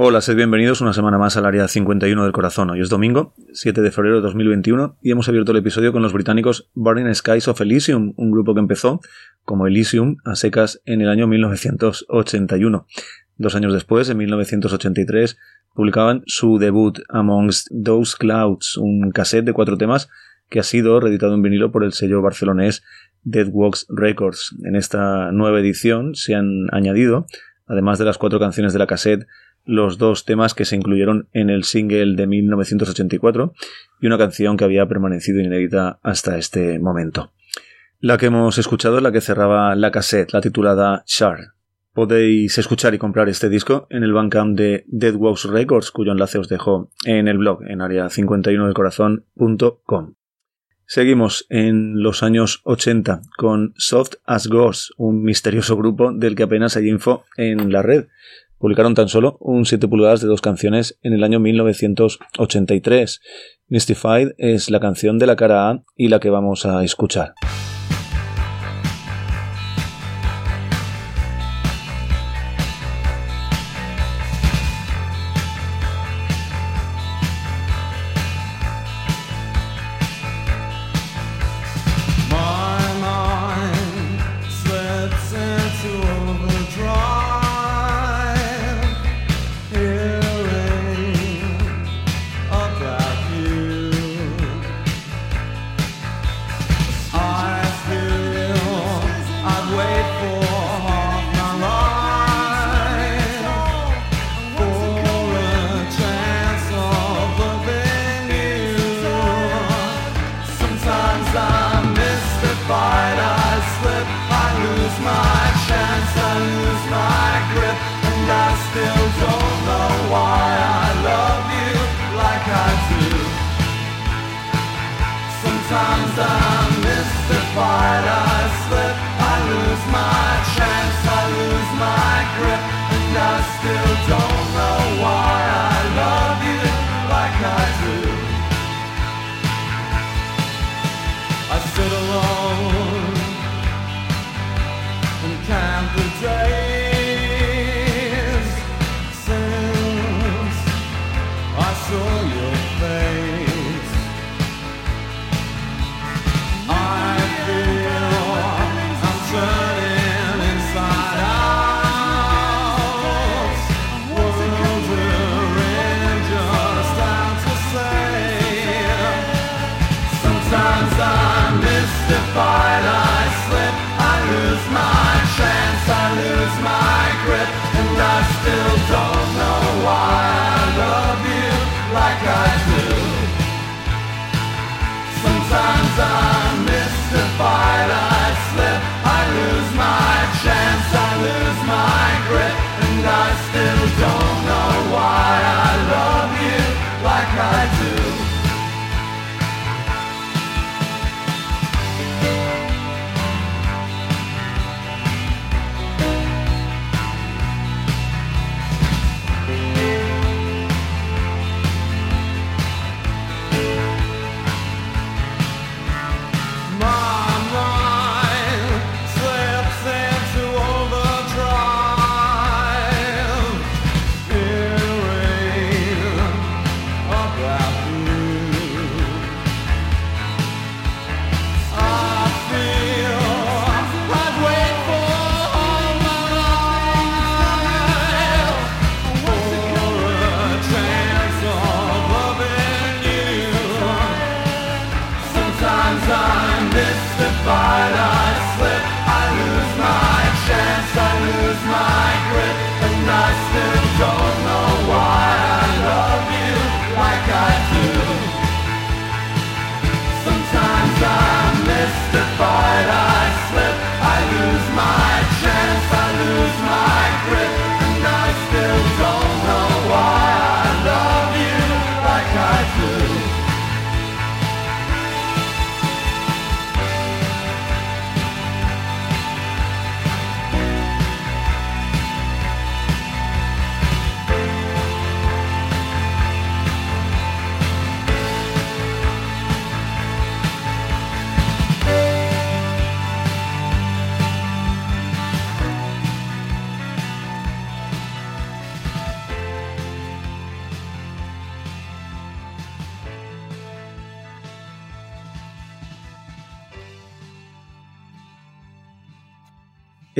Hola, sed bienvenidos una semana más al área 51 del corazón. Hoy es domingo, 7 de febrero de 2021, y hemos abierto el episodio con los británicos Burning Skies of Elysium, un grupo que empezó como Elysium a secas en el año 1981. Dos años después, en 1983, publicaban su debut Amongst Those Clouds, un cassette de cuatro temas que ha sido reeditado en vinilo por el sello barcelonés Deadwalks Records. En esta nueva edición se han añadido, además de las cuatro canciones de la cassette, los dos temas que se incluyeron en el single de 1984 y una canción que había permanecido inédita hasta este momento. La que hemos escuchado es la que cerraba la cassette, la titulada Shard. Podéis escuchar y comprar este disco en el Bandcamp de Deadwalks Records, cuyo enlace os dejo en el blog en área 51 del corazón.com. Seguimos en los años 80 con Soft as Ghost, un misterioso grupo del que apenas hay info en la red. Publicaron tan solo un 7 pulgadas de dos canciones en el año 1983. Mystified es la canción de la cara A y la que vamos a escuchar.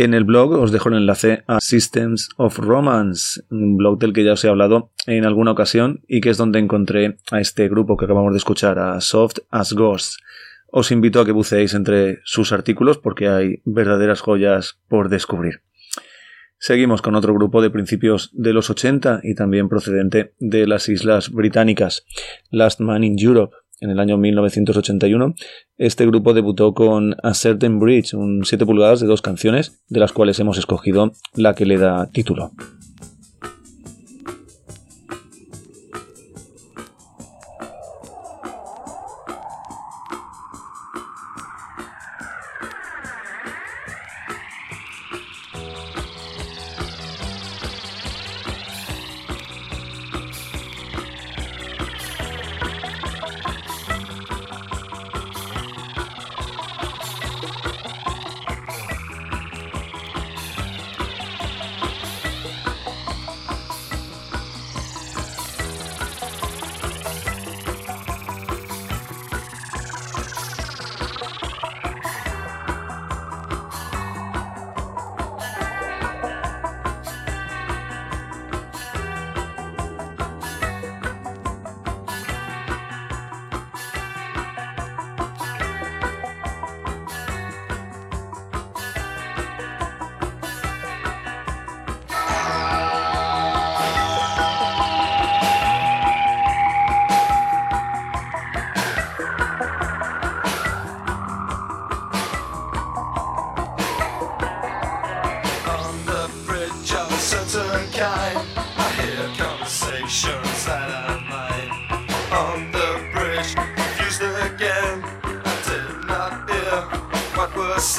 En el blog os dejo el enlace a Systems of Romance, un blog del que ya os he hablado en alguna ocasión y que es donde encontré a este grupo que acabamos de escuchar, a Soft as Ghosts. Os invito a que buceéis entre sus artículos porque hay verdaderas joyas por descubrir. Seguimos con otro grupo de principios de los 80 y también procedente de las Islas Británicas, Last Man in Europe. En el año 1981, este grupo debutó con A Certain Bridge, un 7 pulgadas de dos canciones, de las cuales hemos escogido la que le da título.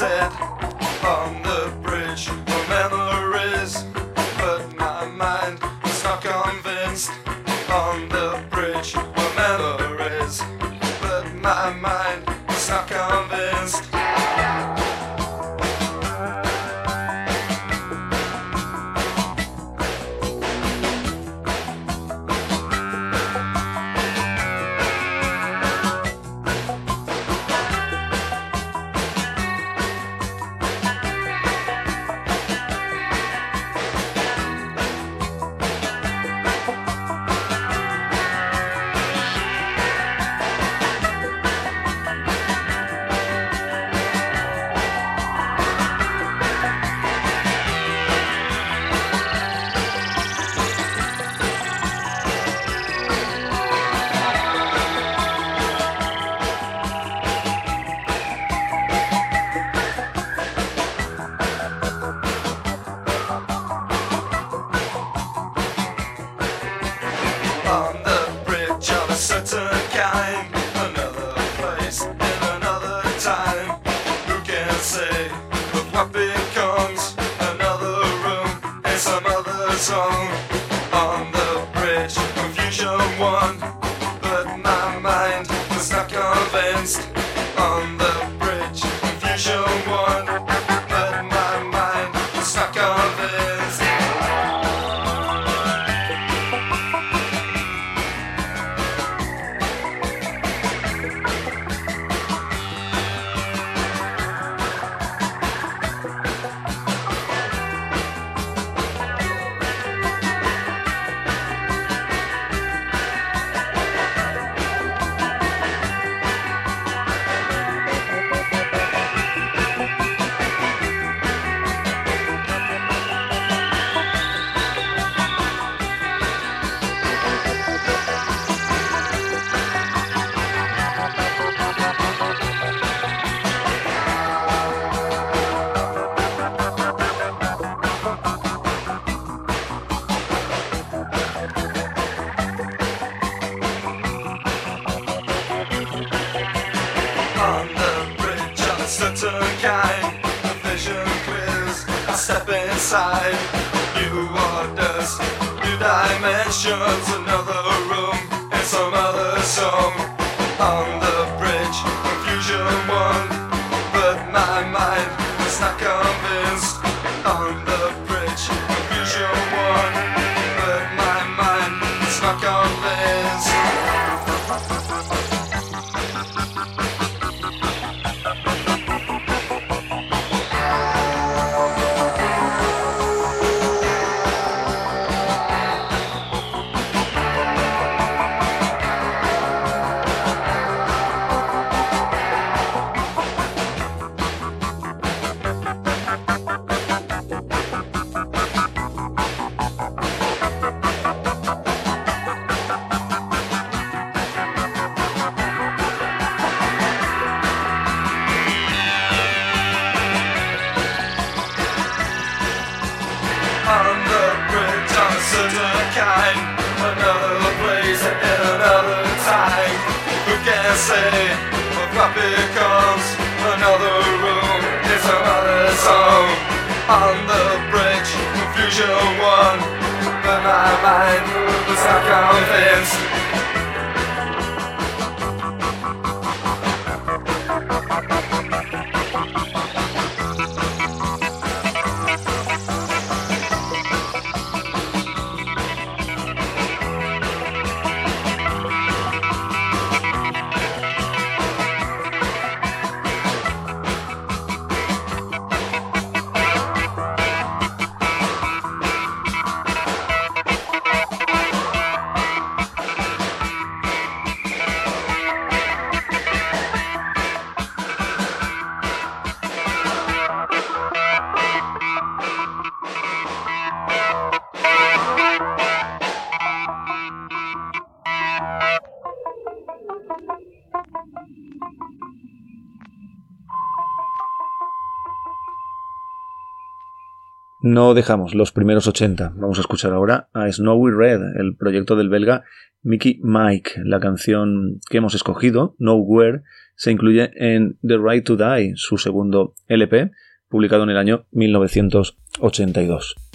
said. time. Who can say? But what becomes another room and some other song on the bridge? Confusion won, but my mind was not convinced. dimensions, another No dejamos los primeros 80. Vamos a escuchar ahora a Snowy Red, el proyecto del belga Mickey Mike. La canción que hemos escogido, Nowhere, se incluye en The Right to Die, su segundo LP, publicado en el año 1982.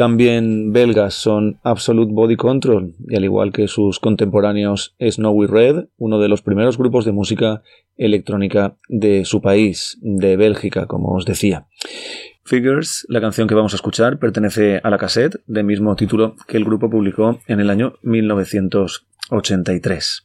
También belgas son Absolute Body Control, y al igual que sus contemporáneos Snowy Red, uno de los primeros grupos de música electrónica de su país, de Bélgica, como os decía. Figures, la canción que vamos a escuchar, pertenece a la cassette del mismo título que el grupo publicó en el año 1983.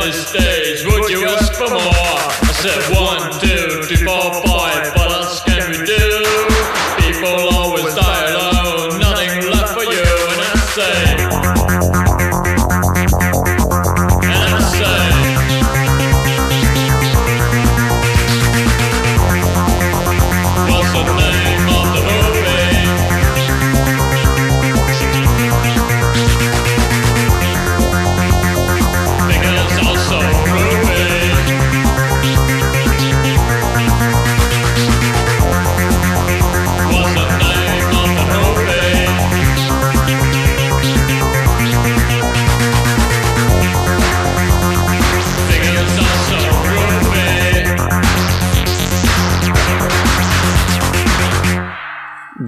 United stage, would you ask for more? I said one, two, three, four, five.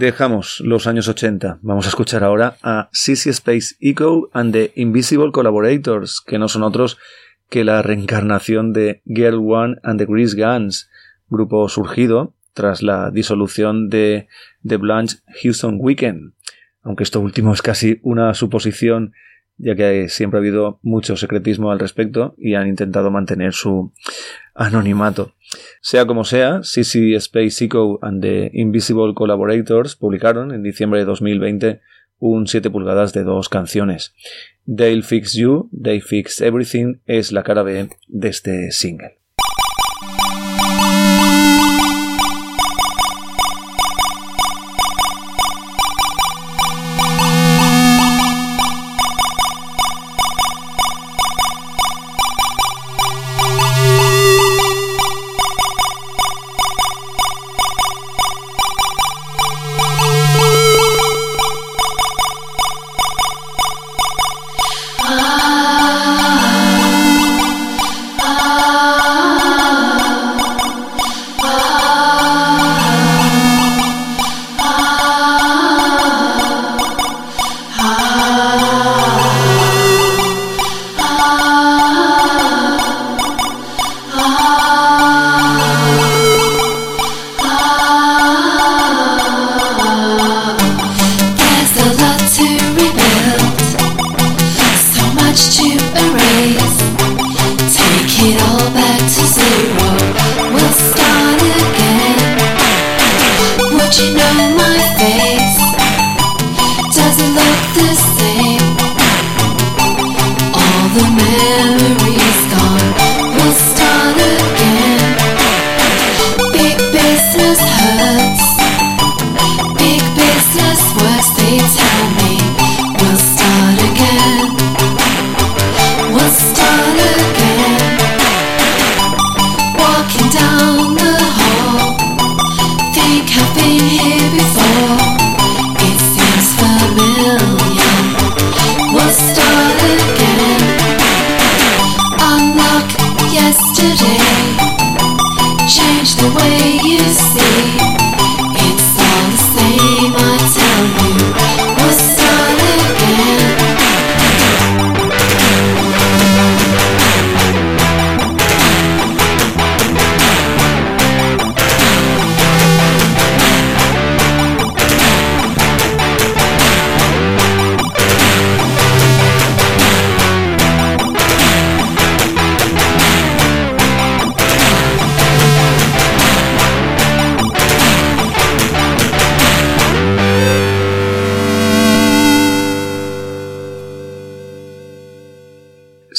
Dejamos los años 80. Vamos a escuchar ahora a CC Space Echo and the Invisible Collaborators, que no son otros que la reencarnación de Girl One and the Grease Guns, grupo surgido tras la disolución de The Blanche Houston Weekend. Aunque esto último es casi una suposición, ya que siempre ha habido mucho secretismo al respecto y han intentado mantener su anonimato. Sea como sea, CC Space Echo and the Invisible Collaborators publicaron en diciembre de 2020 un 7 pulgadas de dos canciones. They'll Fix You, They Fix Everything es la cara B de este single. the memories.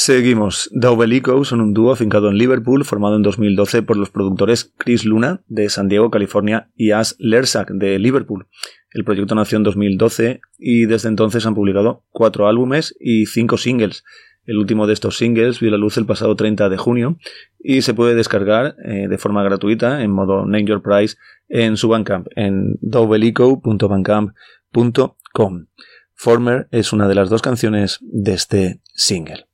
Seguimos. Daubelico son un dúo afincado en Liverpool, formado en 2012 por los productores Chris Luna, de San Diego, California, y Ash Lersak, de Liverpool. El proyecto nació en 2012 y desde entonces han publicado cuatro álbumes y cinco singles. El último de estos singles vio la luz el pasado 30 de junio y se puede descargar eh, de forma gratuita en modo Name Your Price en su Bandcamp en dobelico.bandcamp.com. Former es una de las dos canciones de este single.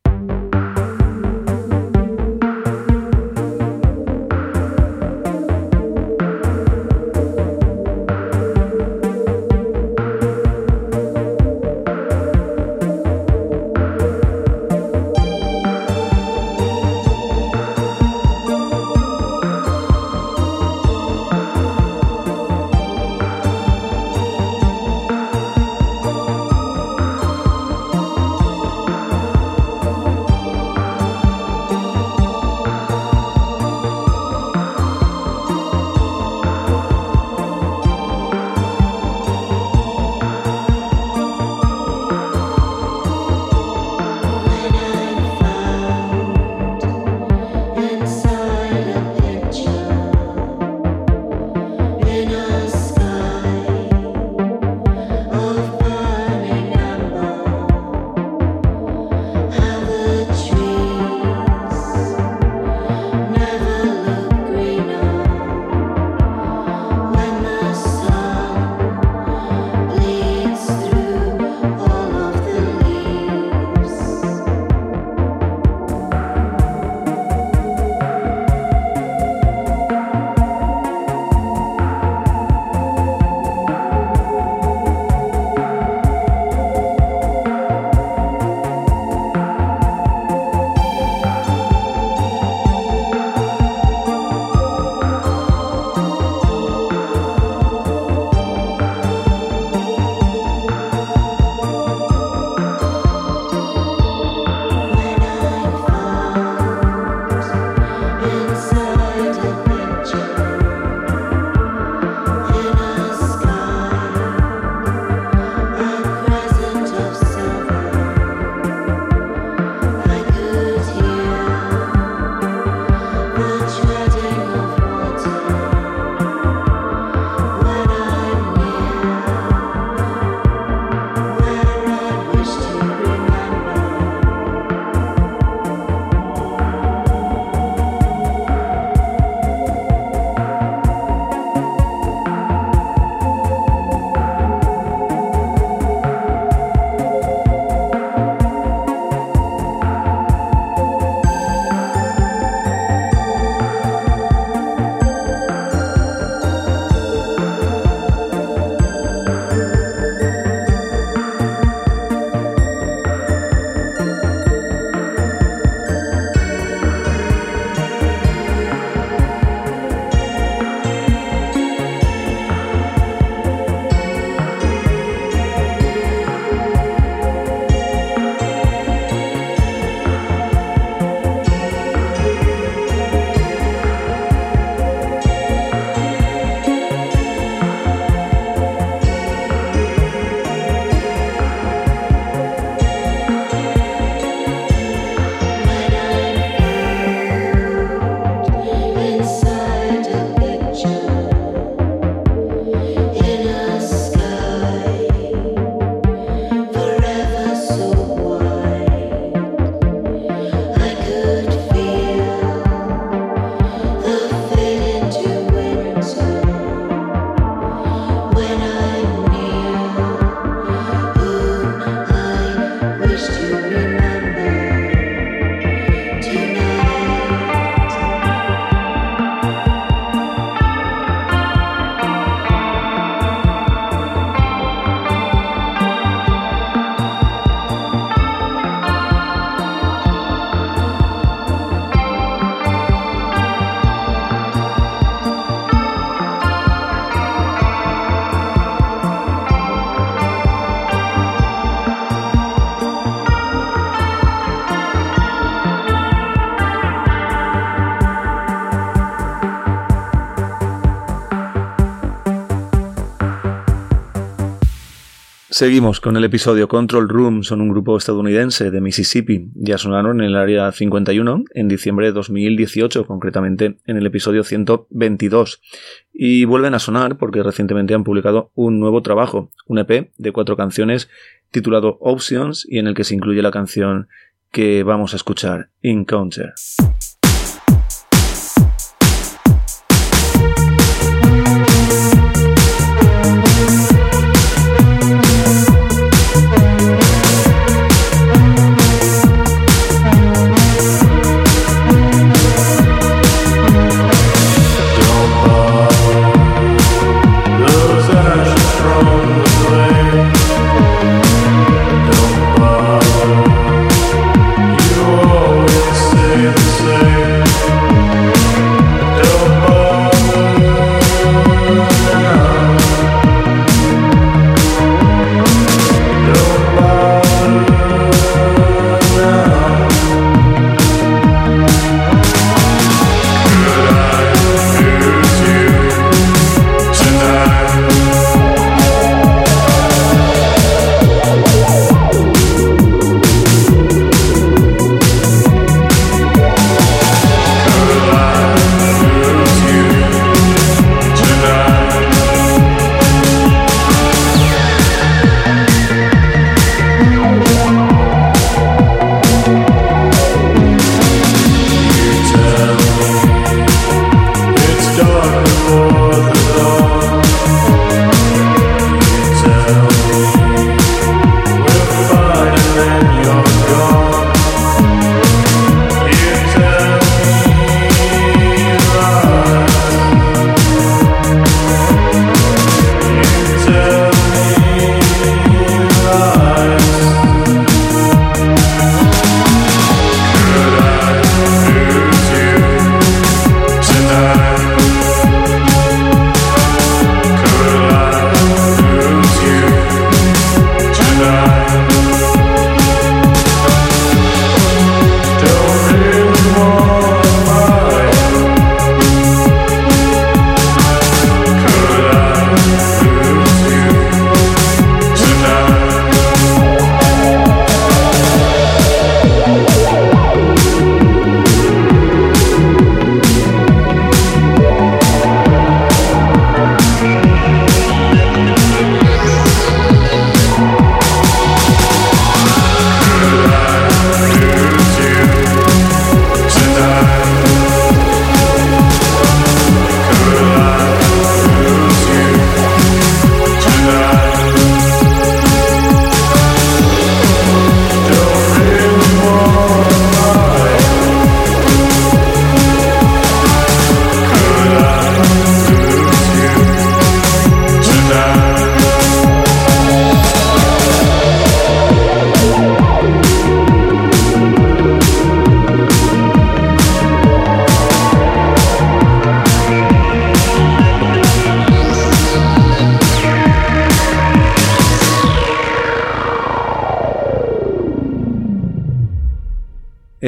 Seguimos con el episodio Control Room. Son un grupo estadounidense de Mississippi. Ya sonaron en el área 51 en diciembre de 2018, concretamente en el episodio 122. Y vuelven a sonar porque recientemente han publicado un nuevo trabajo, un EP de cuatro canciones titulado Options y en el que se incluye la canción que vamos a escuchar, Encounter.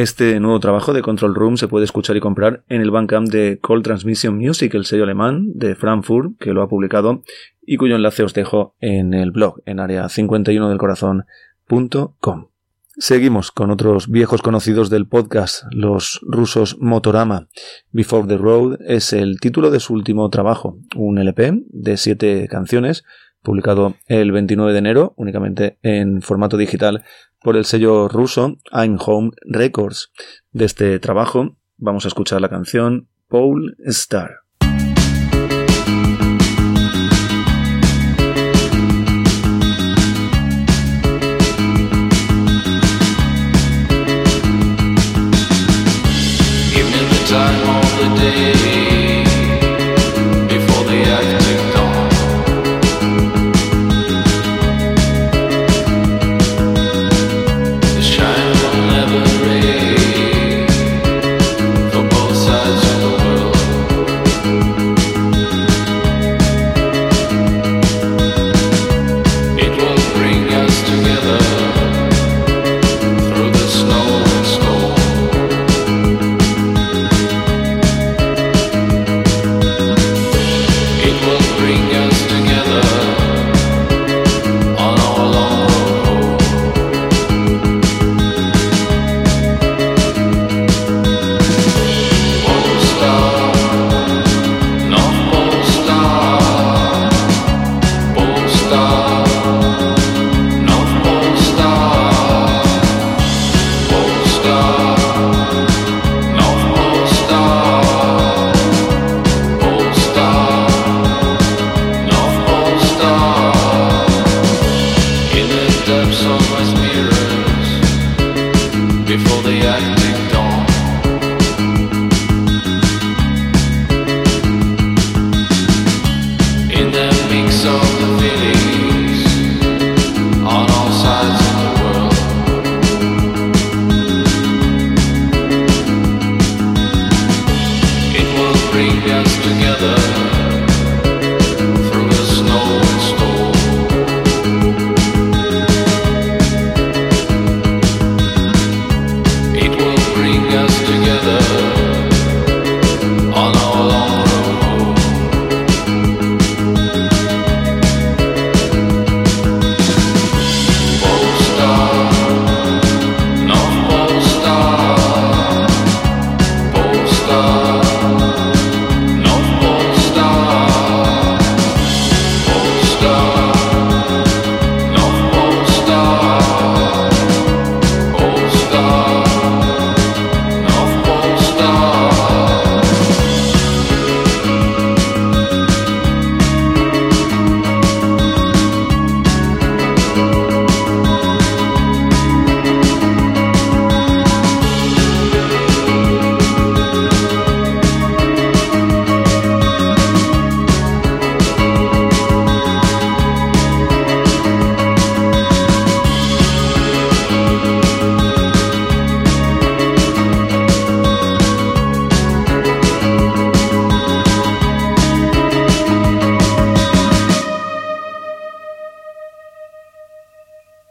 Este nuevo trabajo de Control Room se puede escuchar y comprar en el Bandcamp de Cold Transmission Music, el sello alemán de Frankfurt, que lo ha publicado y cuyo enlace os dejo en el blog, en área 51 del corazón.com. Seguimos con otros viejos conocidos del podcast, los rusos Motorama. Before the Road es el título de su último trabajo, un LP de siete canciones, publicado el 29 de enero, únicamente en formato digital por el sello ruso I'm Home Records. De este trabajo vamos a escuchar la canción Paul Star.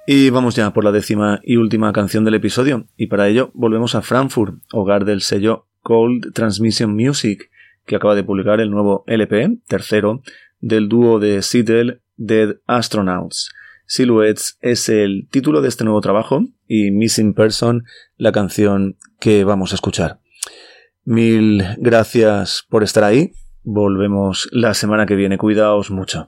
Y vamos ya por la décima y última canción del episodio, y para ello volvemos a Frankfurt, hogar del sello Cold Transmission Music, que acaba de publicar el nuevo LP, tercero, del dúo de Seattle Dead Astronauts. Silhouettes es el título de este nuevo trabajo y Missing Person la canción que vamos a escuchar. Mil gracias por estar ahí. Volvemos la semana que viene. Cuidaos mucho.